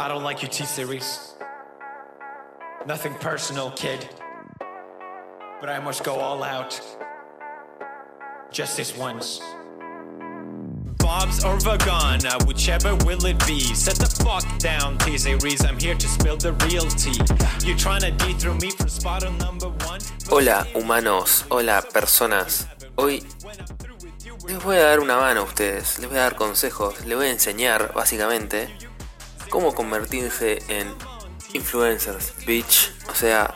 I don't like your T series. Nothing personal, kid. But I must go all out. Just this once. Bob's or Vagana, uh, whichever will it be. Set the fuck down, T series. I'm here to spill the real tea. You're trying to dethrone me from spot on number one? Hola humanos, hola personas. Hoy les voy a dar una mano a ustedes, les voy a dar consejos, les voy a enseñar básicamente cómo convertirse en influencers, bitch. O sea,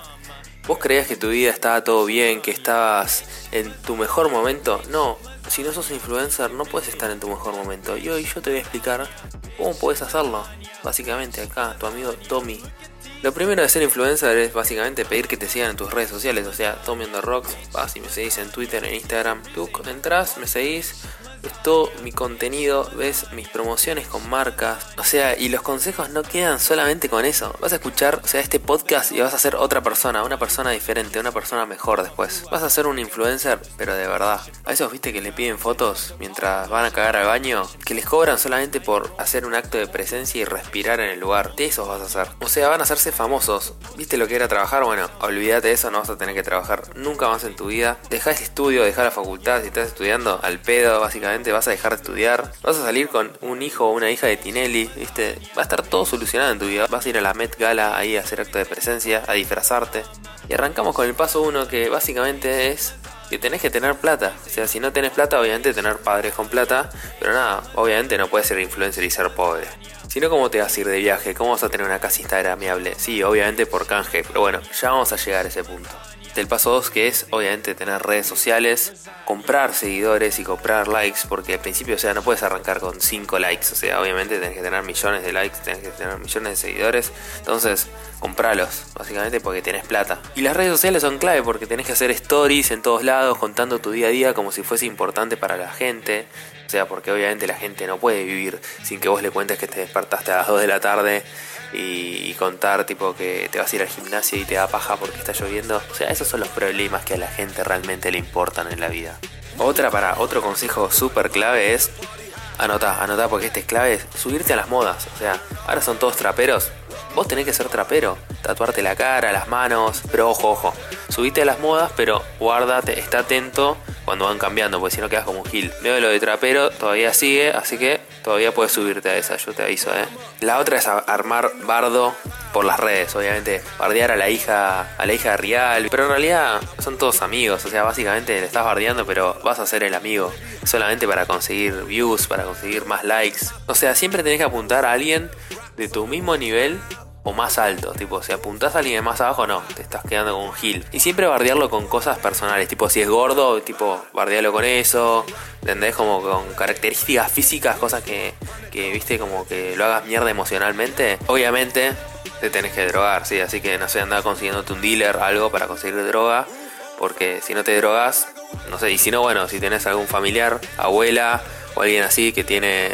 vos creías que tu vida estaba todo bien, que estabas en tu mejor momento. No, si no sos influencer no puedes estar en tu mejor momento. Y hoy yo te voy a explicar cómo puedes hacerlo. Básicamente acá, tu amigo Tommy. Lo primero de ser influencer es básicamente pedir que te sigan en tus redes sociales, o sea, Tommy on Rocks, vas y me seguís en Twitter, en Instagram, tú entras, me seguís, ves todo mi contenido, ves mis promociones con marcas, o sea, y los consejos no quedan solamente con eso. Vas a escuchar, o sea, este podcast y vas a ser otra persona, una persona diferente, una persona mejor después. Vas a ser un influencer, pero de verdad. A esos viste que le piden fotos mientras van a cagar al baño, que les cobran solamente por hacer un acto de presencia y respirar en el lugar. De esos vas a hacer. O sea, van a hacerse famosos. ¿Viste lo que era trabajar? Bueno, olvídate de eso, no vas a tener que trabajar nunca más en tu vida. Deja el estudio, deja la facultad, si estás estudiando al pedo, básicamente vas a dejar de estudiar, vas a salir con un hijo o una hija de Tinelli, ¿viste? Va a estar todo solucionado en tu vida. Vas a ir a la Met Gala ahí a hacer acto de presencia, a disfrazarte. Y arrancamos con el paso uno que básicamente es que tenés que tener plata. O sea, si no tenés plata, obviamente tener padres con plata. Pero nada, obviamente no puedes ser influencer y ser pobre. Si no, ¿cómo te vas a ir de viaje? ¿Cómo vas a tener una casa instagramable? Sí, obviamente por canje, pero bueno, ya vamos a llegar a ese punto. El paso 2 que es obviamente tener redes sociales, comprar seguidores y comprar likes, porque al principio, o sea, no puedes arrancar con 5 likes, o sea, obviamente tenés que tener millones de likes, tenés que tener millones de seguidores, entonces compralos, básicamente porque tenés plata. Y las redes sociales son clave porque tenés que hacer stories en todos lados, contando tu día a día como si fuese importante para la gente, o sea, porque obviamente la gente no puede vivir sin que vos le cuentes que te despertaste a las 2 de la tarde y, contar tipo que te vas a ir al gimnasio y te da paja porque está lloviendo. O sea, esos son los problemas que a la gente realmente le importan en la vida. Otra para otro consejo súper clave es anota, anota porque este es clave, subirte a las modas. O sea, ahora son todos traperos. Vos tenés que ser trapero, tatuarte la cara, las manos, pero ojo, ojo, subite a las modas, pero guárdate, está atento cuando van cambiando, porque si no quedas como un gil. Veo lo de trapero, todavía sigue, así que todavía puedes subirte a esa, yo te aviso, ¿eh? La otra es armar bardo por las redes, obviamente, bardear a la hija, a la hija de Rial, pero en realidad son todos amigos, o sea, básicamente le estás bardeando, pero vas a ser el amigo, solamente para conseguir views, para conseguir más likes. O sea, siempre tenés que apuntar a alguien de tu mismo nivel o más alto. Tipo, si apuntás a alguien más abajo, no, te estás quedando con un gil. Y siempre bardearlo con cosas personales. Tipo, si es gordo, tipo, bardearlo con eso. ¿Entendés? Como con características físicas, cosas que, que, viste, como que lo hagas mierda emocionalmente. Obviamente, te tenés que drogar, sí. Así que no sé, andar consiguiéndote un dealer, algo para conseguir droga. Porque si no te drogas, no sé, y si no, bueno, si tenés algún familiar, abuela o alguien así que tiene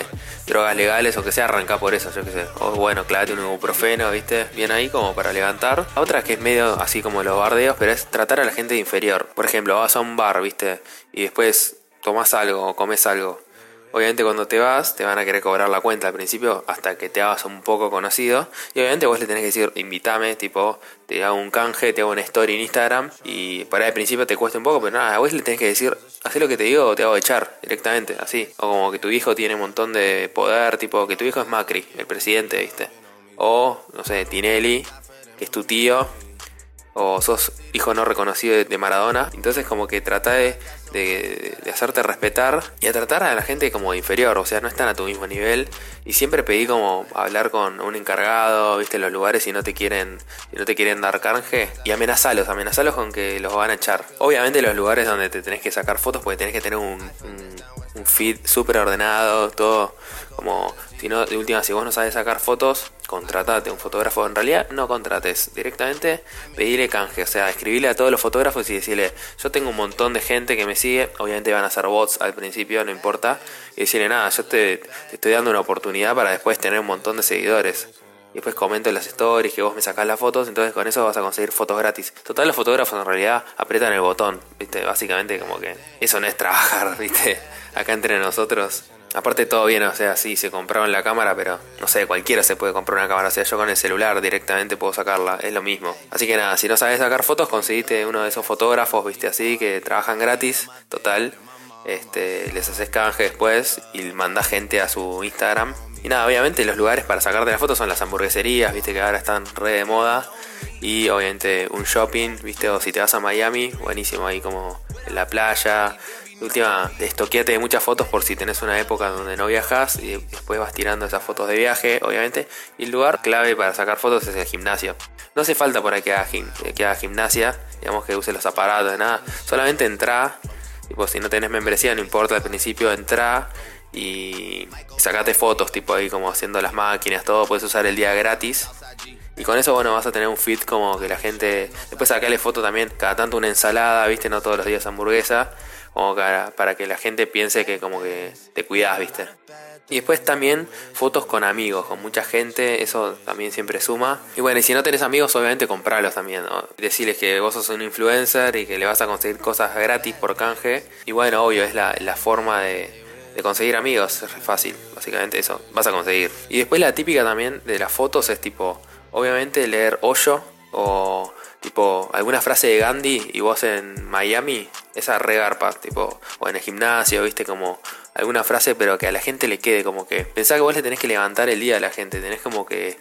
drogas legales o que sea, arranca por eso, yo qué sé. O bueno, clávate un ibuprofeno, ¿viste? Bien ahí como para levantar. Otra que es medio así como los bardeos, pero es tratar a la gente de inferior. Por ejemplo, vas a un bar, ¿viste? Y después tomas algo o comes algo Obviamente cuando te vas te van a querer cobrar la cuenta al principio hasta que te hagas un poco conocido. Y obviamente vos le tenés que decir, invítame, tipo, te hago un canje, te hago una story en Instagram. Y para el principio te cuesta un poco, pero nada, vos le tenés que decir, haz lo que te digo o te hago echar directamente, así. O como que tu hijo tiene un montón de poder, tipo, que tu hijo es Macri, el presidente, ¿viste? O, no sé, Tinelli, que es tu tío o sos hijo no reconocido de Maradona. Entonces como que trata de, de, hacerte respetar y a tratar a la gente como inferior, o sea, no están a tu mismo nivel. Y siempre pedí como hablar con un encargado, viste, los lugares si no te quieren, si no te quieren dar canje. Y amenazalos, amenazalos con que los van a echar. Obviamente los lugares donde te tenés que sacar fotos, porque tenés que tener un, un feed súper ordenado, todo como si no, de última, si vos no sabes sacar fotos, contratate un fotógrafo. En realidad, no contrates. Directamente pedile canje. O sea, escribile a todos los fotógrafos y decirle: Yo tengo un montón de gente que me sigue. Obviamente van a ser bots al principio, no importa. Y decirle: Nada, yo te, estoy dando una oportunidad para después tener un montón de seguidores. Y después comento en las stories que vos me sacás las fotos, entonces con eso vas a conseguir fotos gratis. Total, los fotógrafos en realidad apretan el botón, ¿viste? Básicamente como que eso no es trabajar, ¿viste? Acá entre nosotros Aparte todo bien, o sea, sí, se compraron la cámara, pero no sé, cualquiera se puede comprar una cámara. O sea, yo con el celular directamente puedo sacarla, es lo mismo. Así que nada, si no sabes sacar fotos, conseguiste uno de esos fotógrafos, viste, así, que trabajan gratis, total. Este, les haces canje después y mandás gente a su Instagram. Y nada, obviamente los lugares para sacarte las fotos son las hamburgueserías, viste que ahora están re de moda. Y obviamente un shopping, viste, o si te vas a Miami, buenísimo ahí como en la playa, última, estoqueate de muchas fotos por si tenés una época donde no viajas y después vas tirando esas fotos de viaje, obviamente. Y el lugar clave para sacar fotos es el gimnasio. No hace falta por ahí que haga, que haga gimnasia, digamos que use los aparatos, nada. Solamente entra, tipo, si no tenés membresía, no importa, al principio entra y sacate fotos, tipo ahí como haciendo las máquinas, todo, puedes usar el día gratis. Y con eso, bueno, vas a tener un fit como que la gente. Después sacale foto también, cada tanto una ensalada, viste, no todos los días hamburguesa como para, para que la gente piense que como que te cuidas, ¿viste? Y después también fotos con amigos, con mucha gente, eso también siempre suma. Y bueno, y si no tenés amigos, obviamente compralos también, ¿no? Decirles que vos sos un influencer y que le vas a conseguir cosas gratis por canje. Y bueno, obvio, es la, la forma de, de conseguir amigos, es fácil, básicamente eso, vas a conseguir. Y después la típica también de las fotos es tipo, obviamente leer hoyo o tipo alguna frase de Gandhi y vos en Miami, esa regarpa, tipo, o en el gimnasio, viste, como alguna frase, pero que a la gente le quede, como que pensá que vos le tenés que levantar el día a la gente, tenés como que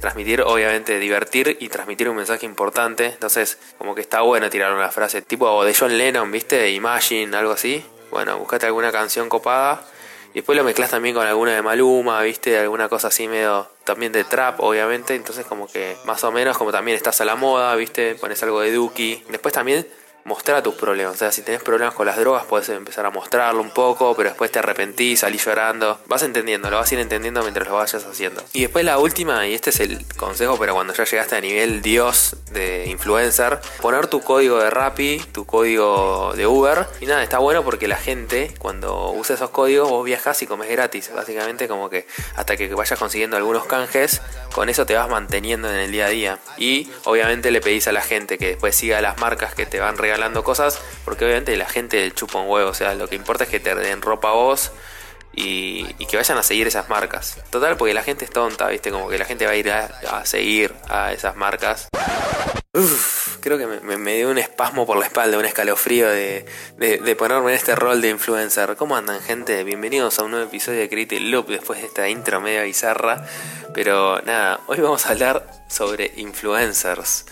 transmitir, obviamente, divertir y transmitir un mensaje importante. Entonces, como que está bueno tirar una frase tipo de John Lennon, ¿viste? Imagine, algo así. Bueno, buscate alguna canción copada y después lo mezclas también con alguna de Maluma, ¿viste? Alguna cosa así medio también de trap, obviamente. Entonces como que más o menos como también estás a la moda, ¿viste? Pones algo de Duki. Después también mostrar tus problemas. O sea, si tenés problemas con las drogas, puedes empezar a mostrarlo un poco, pero después te arrepentís, salís llorando. Vas entendiendo, lo vas a ir entendiendo mientras lo vayas haciendo. Y después la última, y este es el consejo, pero cuando ya llegaste a nivel Dios de influencer, poner tu código de Rappi, tu código de Uber. Y nada, está bueno porque la gente, cuando usa esos códigos, vos viajas y comes gratis. Básicamente, como que hasta que vayas consiguiendo algunos canjes, con eso te vas manteniendo en el día a día. Y obviamente le pedís a la gente que después siga las marcas que te van regalando regalando cosas, porque obviamente la gente chupa un huevo, o sea, lo que importa es que te den ropa a vos y, que vayan a seguir esas marcas. Total, porque la gente es tonta, ¿viste? Como que la gente va a ir a, seguir a esas marcas. creo que me, dio un espasmo por la espalda, un escalofrío de, de, ponerme en este rol de influencer. ¿Cómo andan, gente? Bienvenidos a un nuevo episodio de Create Loop después de esta intro media bizarra. Pero nada, hoy vamos a hablar sobre influencers.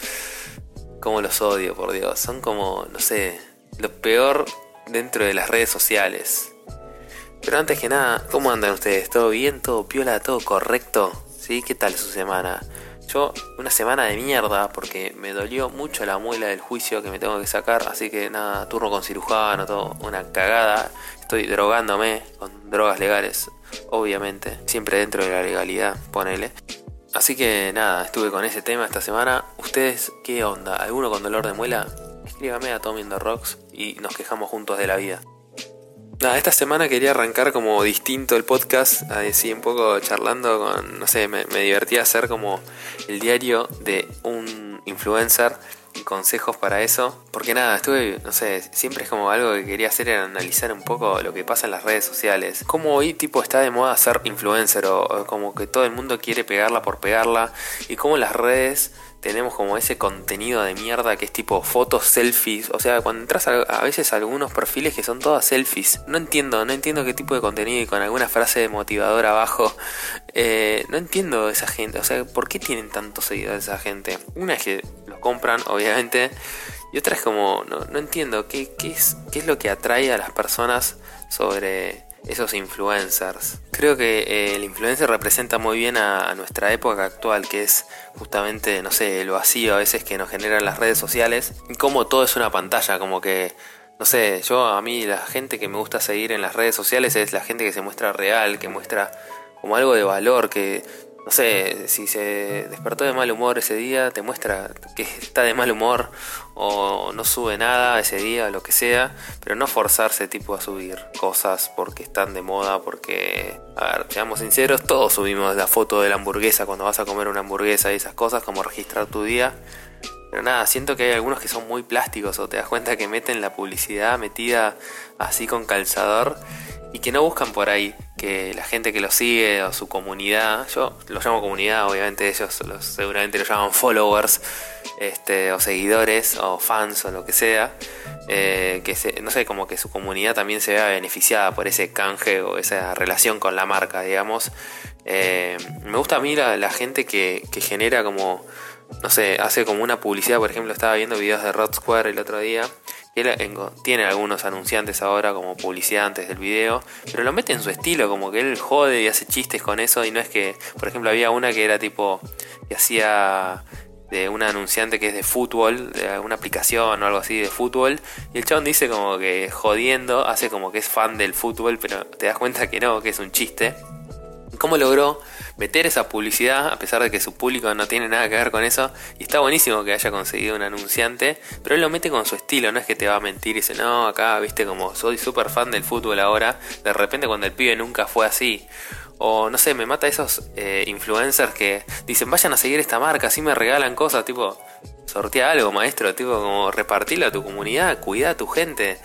Como los odio, por Dios. Son como, no sé, lo peor dentro de las redes sociales. Pero antes que nada, ¿cómo andan ustedes? ¿Todo bien? ¿Todo piola? ¿Todo correcto? ¿Sí? ¿Qué tal su semana? Yo, una semana de mierda porque me dolió mucho la muela del juicio que me tengo que sacar. Así que nada, turno con cirujano, todo, una cagada. Estoy drogándome con drogas legales, obviamente. Siempre dentro de la legalidad, ponele. Así que nada, estuve con ese tema esta semana. ¿Ustedes qué onda? ¿Alguno con dolor de muela? Escríbame a Tommy the Rocks y nos quejamos juntos de la vida. Nada, esta semana quería arrancar como distinto el podcast, así un poco charlando con, no sé, me, me divertía hacer como el diario de un influencer consejos para eso. Porque nada, estuve, no sé, siempre es como algo que quería hacer era analizar un poco lo que pasa en las redes sociales. Como hoy tipo está de moda ser influencer o, como que todo el mundo quiere pegarla por pegarla y como las redes tenemos como ese contenido de mierda que es tipo fotos, selfies. O sea, cuando entras a, veces a algunos perfiles que son todas selfies. No entiendo, no entiendo qué tipo de contenido y con alguna frase motivadora abajo. Eh, no entiendo esa gente. O sea, ¿por qué tienen tantos seguidores esa gente? Una es que los compran, obviamente. Y otra es como, no, no entiendo qué, qué, es, qué es lo que atrae a las personas sobre esos influencers. Creo que eh, el influencer representa muy bien a, nuestra época actual, que es justamente, no sé, el vacío a veces que nos generan las redes sociales, y como todo es una pantalla, como que, no sé, yo a mí la gente que me gusta seguir en las redes sociales es la gente que se muestra real, que muestra como algo de valor, que no sé, si se despertó de mal humor ese día, te muestra que está de mal humor o no sube nada ese día, lo que sea, pero no forzarse tipo a subir cosas porque están de moda, porque, a ver, seamos sinceros, todos subimos la foto de la hamburguesa cuando vas a comer una hamburguesa y esas cosas, como registrar tu día. Pero nada, siento que hay algunos que son muy plásticos o te das cuenta que meten la publicidad metida así con calzador y que no buscan por ahí que la gente que lo sigue o su comunidad, yo lo llamo comunidad, obviamente ellos seguramente lo llaman followers, este, o seguidores, o fans, o lo que sea, eh, que se, no sé, como que su comunidad también se vea beneficiada por ese canje o esa relación con la marca, digamos. Eh, me gusta a mí la, gente que, que genera como no sé, hace como una publicidad, por ejemplo, estaba viendo videos de Rod Square el otro día tiene algunos anunciantes ahora como publicidad antes del video, pero lo mete en su estilo, como que él jode y hace chistes con eso y no es que, por ejemplo, había una que era tipo, que hacía de una anunciante que es de fútbol, de una aplicación o algo así de fútbol, y el chabón dice como que jodiendo, hace como que es fan del fútbol, pero te das cuenta que no, que es un chiste. ¿Cómo logró meter esa publicidad, a pesar de que su público no tiene nada que ver con eso. Y está buenísimo que haya conseguido un anunciante, pero él lo mete con su estilo, no es que te va a mentir y dice, no, acá, viste, como soy súper fan del fútbol ahora, de repente cuando el pibe nunca fue así. O no sé, me mata esos eh, influencers que dicen, vayan a seguir esta marca, así me regalan cosas, tipo, sortea algo, maestro, tipo, como repartirlo a tu comunidad, cuida a tu gente.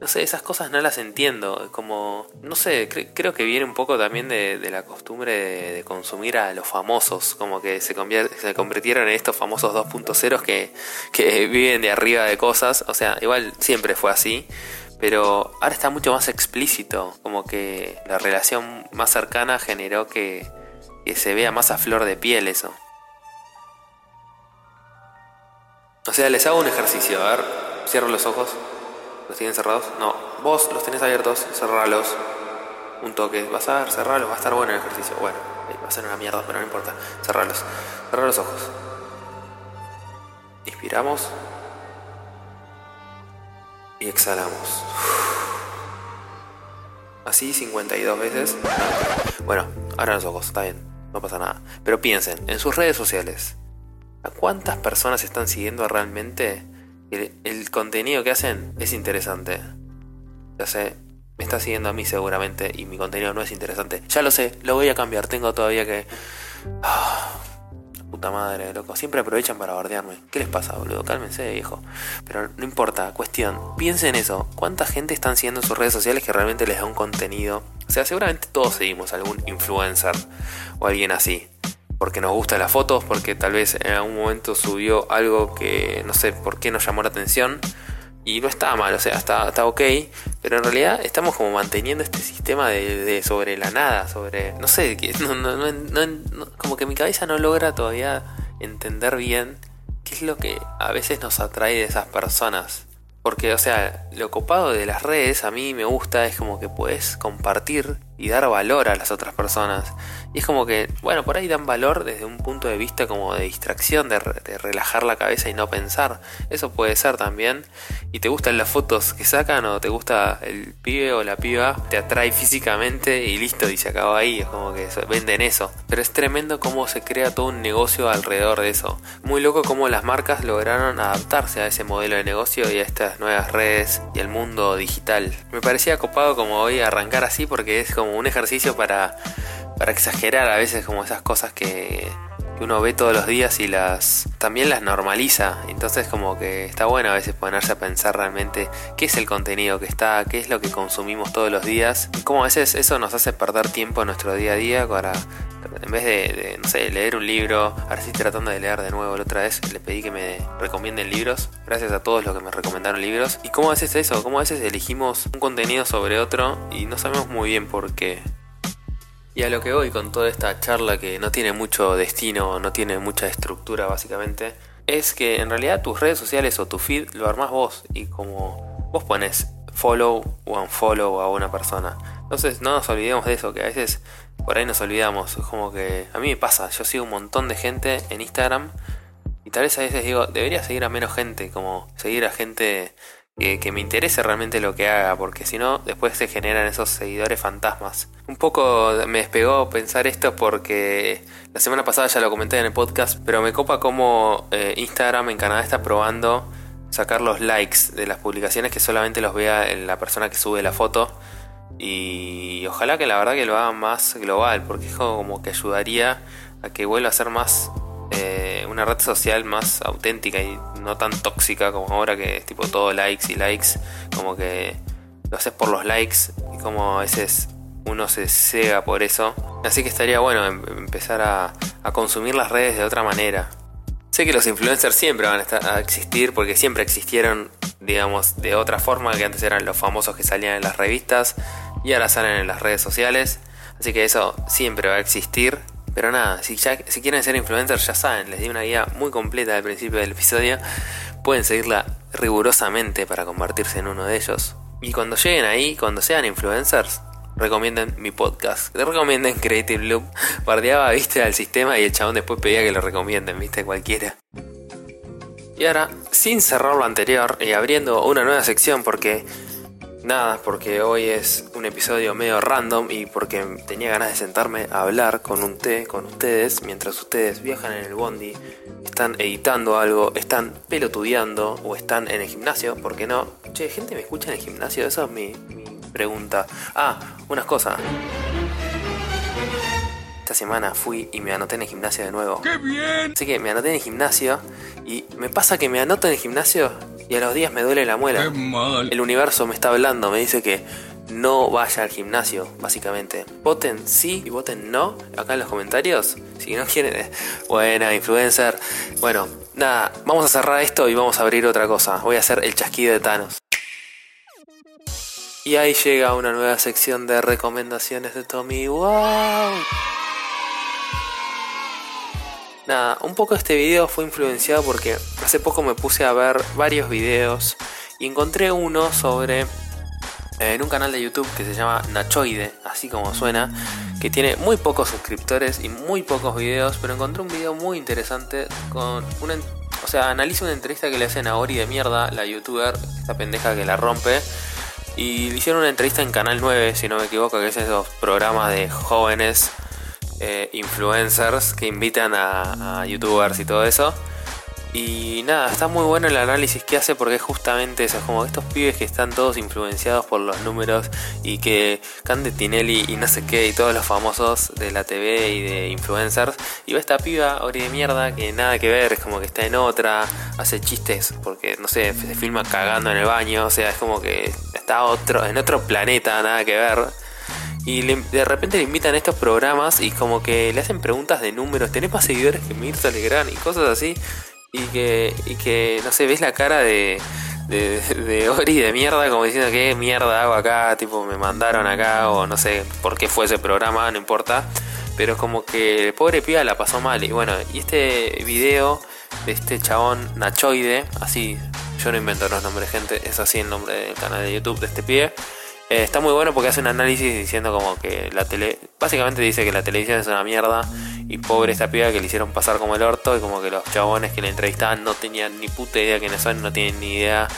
No sé, esas cosas no las entiendo. Como, no sé, creo que viene un poco también de, la costumbre de, consumir a los famosos. Como que se, convirtieron en estos famosos 2.0 que, que viven de arriba de cosas. O sea, igual siempre fue así. Pero ahora está mucho más explícito. Como que la relación más cercana generó que, que se vea más a flor de piel eso. O sea, les hago un ejercicio. A ver, cierro los ojos. ¿Los tienen cerrados? No. Vos los tenés abiertos, cerralos. Un toque. Vas a ver, cerralos, va a estar bueno el ejercicio. Bueno, va a ser una mierda, pero no importa. Cerralos. Cerrar los ojos. Inspiramos. Y exhalamos. Así 52 veces. Bueno, ahora los ojos, está bien, no pasa nada. Pero piensen, en sus redes sociales, ¿a cuántas personas están siguiendo realmente el, contenido que hacen es interesante. Ya sé, me está siguiendo a mí seguramente y mi contenido no es interesante. Ya lo sé, lo voy a cambiar. Tengo todavía que. Ah, puta madre, loco. Siempre aprovechan para bardearme. ¿Qué les pasa, boludo? Cálmense, viejo. Pero no importa, cuestión. Piensen en eso. ¿Cuánta gente están siguiendo en sus redes sociales que realmente les da un contenido? O sea, seguramente todos seguimos algún influencer o alguien así porque nos gustan las fotos, porque tal vez en algún momento subió algo que no sé por qué nos llamó la atención y no está mal, o sea, está, está ok, pero en realidad estamos como manteniendo este sistema de, sobre la nada, sobre, no sé, que como que mi cabeza no logra todavía entender bien qué es lo que a veces nos atrae de esas personas. Porque, o sea, lo copado de las redes a mí me gusta, es como que puedes compartir y dar valor a las otras personas. Y es como que, bueno, por ahí dan valor desde un punto de vista como de distracción, de, relajar la cabeza y no pensar. Eso puede ser también. Y te gustan las fotos que sacan o te gusta el pibe o la piba, te atrae físicamente y listo, y se acaba ahí. Es como que venden eso. Pero es tremendo cómo se crea todo un negocio alrededor de eso. Muy loco cómo las marcas lograron adaptarse a ese modelo de negocio y a estas nuevas redes y al mundo digital. Me parecía copado como hoy arrancar así porque es como un ejercicio para para exagerar a veces como esas cosas que, uno ve todos los días y las también las normaliza. Entonces como que está bueno a veces ponerse a pensar realmente qué es el contenido que está, qué es lo que consumimos todos los días. Como a veces eso nos hace perder tiempo en nuestro día a día para en vez de, no sé, leer un libro, ahora sí tratando de leer de nuevo la otra vez, le pedí que me recomienden libros. Gracias a todos los que me recomendaron libros. ¿Y cómo a veces eso? ¿Cómo a veces elegimos un contenido sobre otro y no sabemos muy bien por qué? Y a lo que voy con toda esta charla que no tiene mucho destino, no tiene mucha estructura básicamente, es que en realidad tus redes sociales o tu feed lo armás vos y como vos pones follow o unfollow a una persona. Entonces no nos olvidemos de eso, que a veces por ahí nos olvidamos. Es como que a mí me pasa, yo sigo un montón de gente en Instagram y tal vez a veces digo, debería seguir a menos gente, como seguir a gente que, me interese realmente lo que haga, porque si no, después se generan esos seguidores fantasmas. Un poco me despegó pensar esto porque la semana pasada ya lo comenté en el podcast, pero me copa como eh, Instagram en Canadá está probando sacar los likes de las publicaciones que solamente los vea la persona que sube la foto. Y ojalá que la verdad que lo haga más global, porque es como que ayudaría a que vuelva a ser más eh, una red social más auténtica y no tan tóxica como ahora que es tipo todo likes y likes, como que lo haces por los likes, como a veces uno se cega por eso. Así que estaría bueno em- empezar a, consumir las redes de otra manera. Sé que los influencers siempre van a, a existir porque siempre existieron, digamos, de otra forma, que antes eran los famosos que salían en las revistas y ahora salen en las redes sociales. Así que eso siempre va a existir. Pero nada, si, ya, si quieren ser influencers ya saben, les di una guía muy completa al principio del episodio. Pueden seguirla rigurosamente para convertirse en uno de ellos. Y cuando lleguen ahí, cuando sean influencers, recomienden mi podcast. Le recomienden Creative Loop. Bardeaba, viste, al sistema y el chabón después pedía que lo recomienden, viste, cualquiera. Y ahora, sin cerrar lo anterior y abriendo una nueva sección porque... Nada, porque hoy es un episodio medio random y porque tenía ganas de sentarme a hablar con un té con ustedes mientras ustedes viajan en el bondi, están editando algo, están pelotudeando o están en el gimnasio, ¿por qué no? Che, ¿gente me escucha en el gimnasio? Esa es mi, mi pregunta. Ah, unas cosas. Esta semana fui y me anoté en el gimnasio de nuevo. ¡Qué bien! Así que me anoté en el gimnasio y me pasa que me anoto en el gimnasio y a los días me duele la muela. El universo me está hablando, me dice que no vaya al gimnasio, básicamente. Voten sí y voten no acá en los comentarios. Si no quieren, eh, buena influencer. Bueno, nada, vamos a cerrar esto y vamos a abrir otra cosa. Voy a hacer el chasquido de Thanos. Y ahí llega una nueva sección de recomendaciones de Tommy. ¡Wow! Nada, un poco este video fue influenciado porque hace poco me puse a ver varios videos y encontré uno sobre eh, en un canal de YouTube que se llama Nachoide, así como suena, que tiene muy pocos suscriptores y muy pocos videos, pero encontré un video muy interesante con una, o sea, analiza una entrevista que le hacen a Ori de mierda, la youtuber, esta pendeja que la rompe, y le hicieron una entrevista en Canal 9, si no me equivoco, que es esos programas de jóvenes eh, influencers que invitan a, youtubers y todo eso. Y nada, está muy bueno el análisis que hace porque es justamente eso, es como estos pibes que están todos influenciados por los números y que Cande Tinelli y no sé qué y todos los famosos de la TV y de influencers. Y va esta piba, Ori de mierda, que nada que ver, es como que está en otra, hace chistes porque no sé, se filma cagando en el baño, o sea, es como que está otro, en otro planeta, nada que ver. Y le- de repente le invitan a estos programas y como que le hacen preguntas de números. ¿Tenés más seguidores que Mirta Legrand? Y cosas así. Y que, y que no sé, ves la cara de, de, Ori de mierda como diciendo que mierda hago acá, tipo me mandaron acá o no sé por qué fue ese programa, no importa. Pero como que el pobre piba la pasó mal. Y bueno, y este video de este chabón Nachoide, así, yo no invento los nombres, gente, es así el nombre del canal de YouTube de este pibe. Eh, está muy bueno porque hace un análisis diciendo como que la tele. Básicamente dice que la televisión es una mierda. Y pobre esta piba que le hicieron pasar como el orto. Y como que los chabones que le entrevistaban no tenían ni puta idea quiénes son. No tienen ni idea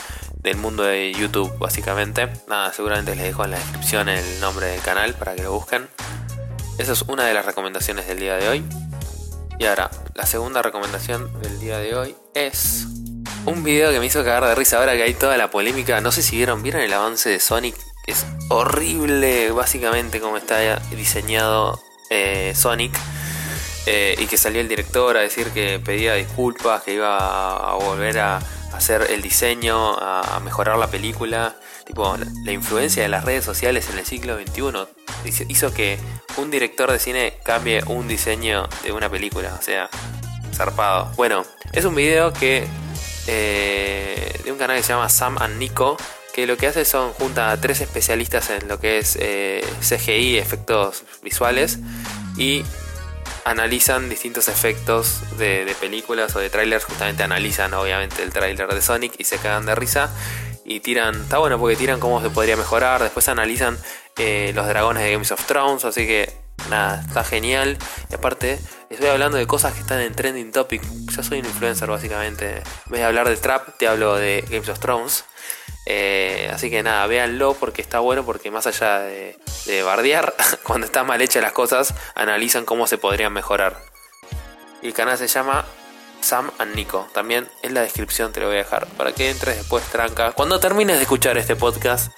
del mundo de YouTube, básicamente. Nada, seguramente les dejo en la descripción el nombre del canal para que lo busquen. Esa es una de las recomendaciones del día de hoy. Y ahora, la segunda recomendación del día de hoy es un video que me hizo cagar de risa ahora que hay toda la polémica. No sé si vieron, ¿vieron el avance de Sonic? Es horrible, básicamente, como está diseñado eh, Sonic. Eh, y que salió el director a decir que pedía disculpas, que iba a, volver a hacer el diseño, a, mejorar la película. Tipo, la, influencia de las redes sociales en el siglo XXI hizo- hizo que un director de cine cambie un diseño de una película. O sea, zarpado. Bueno, es un video que eh, de un canal que se llama Sam and Nico, que lo que hace son junta a tres especialistas en lo que es eh, CGI, efectos visuales, y analizan distintos efectos de, películas o de trailers. Justamente analizan, obviamente, el trailer de Sonic y se cagan de risa. Y tiran, está bueno porque tiran cómo se podría mejorar. Después analizan eh, los dragones de Games of Thrones. Así que nada, está genial. Y aparte, estoy hablando de cosas que están en trending topic. Yo soy un influencer, básicamente. En vez de hablar de trap, te hablo de Games of Thrones. Eh, así que nada, véanlo porque está bueno. Porque más allá de, de bardear, cuando están mal hechas las cosas, analizan cómo se podrían mejorar. Y el canal se llama Sam and Nico. También en la descripción te lo voy a dejar para que entres después tranca. Cuando termines de escuchar este podcast,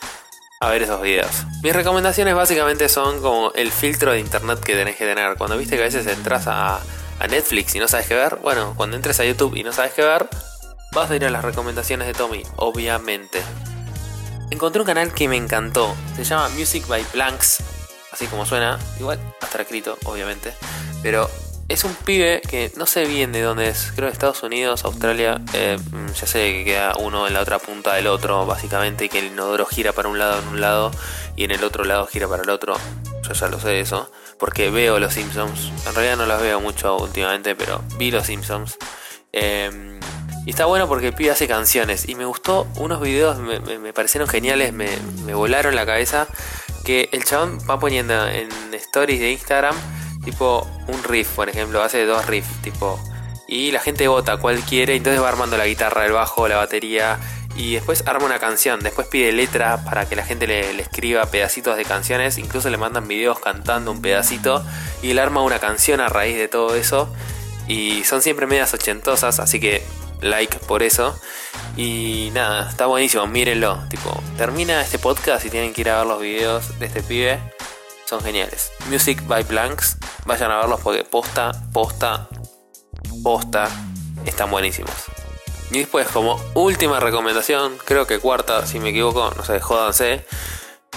a ver esos videos. Mis recomendaciones básicamente son como el filtro de internet que tenés que tener. Cuando viste que a veces entras a, a Netflix y no sabes qué ver, bueno, cuando entres a YouTube y no sabes qué ver, vas a ir a las recomendaciones de Tommy, obviamente. encontré un canal que me encantó. Se llama Music by Blanks, así como suena. Igual va a estar escrito, obviamente. Pero es un pibe que no sé bien de dónde es. Creo de Estados Unidos, Australia. Eh, ya sé que queda uno en la otra punta del otro, básicamente. Que el inodoro gira para un lado en un lado y en el otro lado gira para el otro. Yo ya lo sé eso. Porque veo los Simpsons. En realidad no los veo mucho últimamente, pero vi los Simpsons. Eh, y está bueno porque el pibe hace canciones. Y me gustó unos videos, me, parecieron geniales, me, me, volaron la cabeza. Que el chabón va poniendo en stories de Instagram, tipo un riff, por ejemplo, hace dos riffs, tipo. Y la gente vota cuál quiere, entonces va armando la guitarra, el bajo, la batería. Y después arma una canción, después pide letras para que la gente le, escriba pedacitos de canciones, incluso le mandan videos cantando un pedacito y él arma una canción a raíz de todo eso. Y son siempre medias ochentosas, así que like por eso. Y nada, está buenísimo, mírenlo. Tipo, termina este podcast y tienen que ir a ver los videos de este pibe. Son geniales. Music by Blanks. Vayan a verlos porque posta, posta, posta. Están buenísimos. Y después, como última recomendación, creo que cuarta, si me equivoco, no sé, jódanse.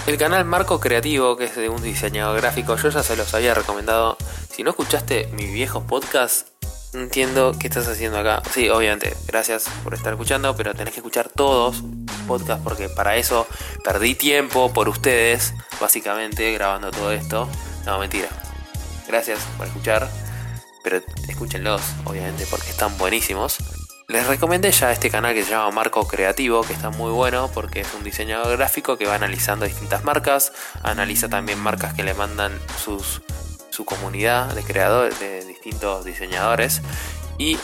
El canal Marco Creativo, que es de un diseñador gráfico, yo ya se los había recomendado. Si no escuchaste mi viejo podcast, entiendo qué estás haciendo acá. Sí, obviamente, gracias por estar escuchando, pero tenés que escuchar todos podcast porque para eso perdí tiempo por ustedes, básicamente, grabando todo esto. No, mentira. Gracias por escuchar, pero escúchenlos, obviamente, porque están buenísimos. Les recomendé ya este canal que se llama Marco Creativo, que está muy bueno porque es un diseñador gráfico que va analizando distintas marcas, analiza también marcas que le mandan sus su comunidad de creadores, de distintos diseñadores. Y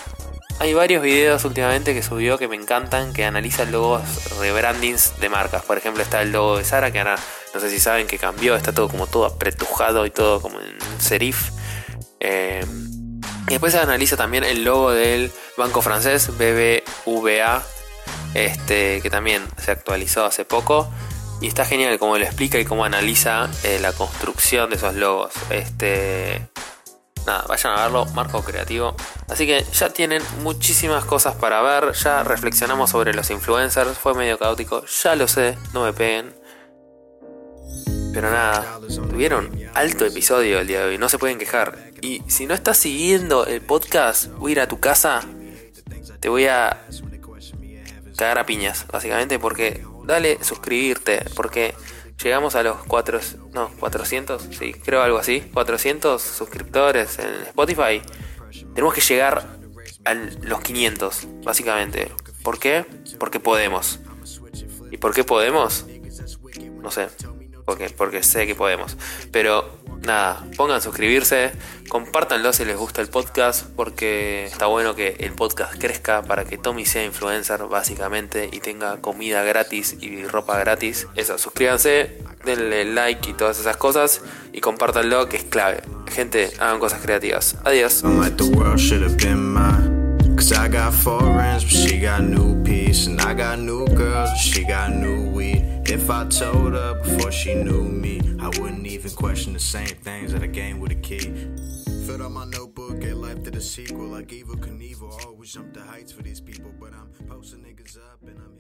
hay varios videos últimamente que subió que me encantan, que analizan logos rebrandings de marcas. Por ejemplo, está el logo de Sara, que ahora no sé si saben que cambió, está todo como todo apretujado y todo como en serif. Eh, después se analiza también el logo del banco francés BBVA, este, que también se actualizó hace poco. Y está genial cómo lo explica y cómo analiza eh, la construcción de esos logos. Este. Nada, vayan a verlo, marco creativo. Así que ya tienen muchísimas cosas para ver. Ya reflexionamos sobre los influencers. Fue medio caótico, ya lo sé, no me peguen. Pero nada, tuvieron alto episodio el día de hoy, no se pueden quejar. Y si no estás siguiendo el podcast, voy a ir a tu casa, te voy a cagar a piñas, básicamente, porque dale suscribirte, porque llegamos a los 4, no, 400, sí, creo algo así, 400 suscriptores en Spotify. Tenemos que llegar a los 500, básicamente. ¿Por qué? Porque podemos. ¿Y por qué podemos? No sé, porque, porque sé que podemos. Pero nada, pongan suscribirse, compártanlo si les gusta el podcast, porque está bueno que el podcast crezca para que Tommy sea influencer básicamente y tenga comida gratis y ropa gratis. Eso, suscríbanse, denle like y todas esas cosas y compártanlo que es clave. Gente, hagan cosas creativas. Adiós. If I told her before she knew me, I wouldn't even question the same things that I gained with a key. Filled up my notebook, gave life to the sequel. Like Evil Knievel, always jump the heights for these people. But I'm posting niggas up and I'm.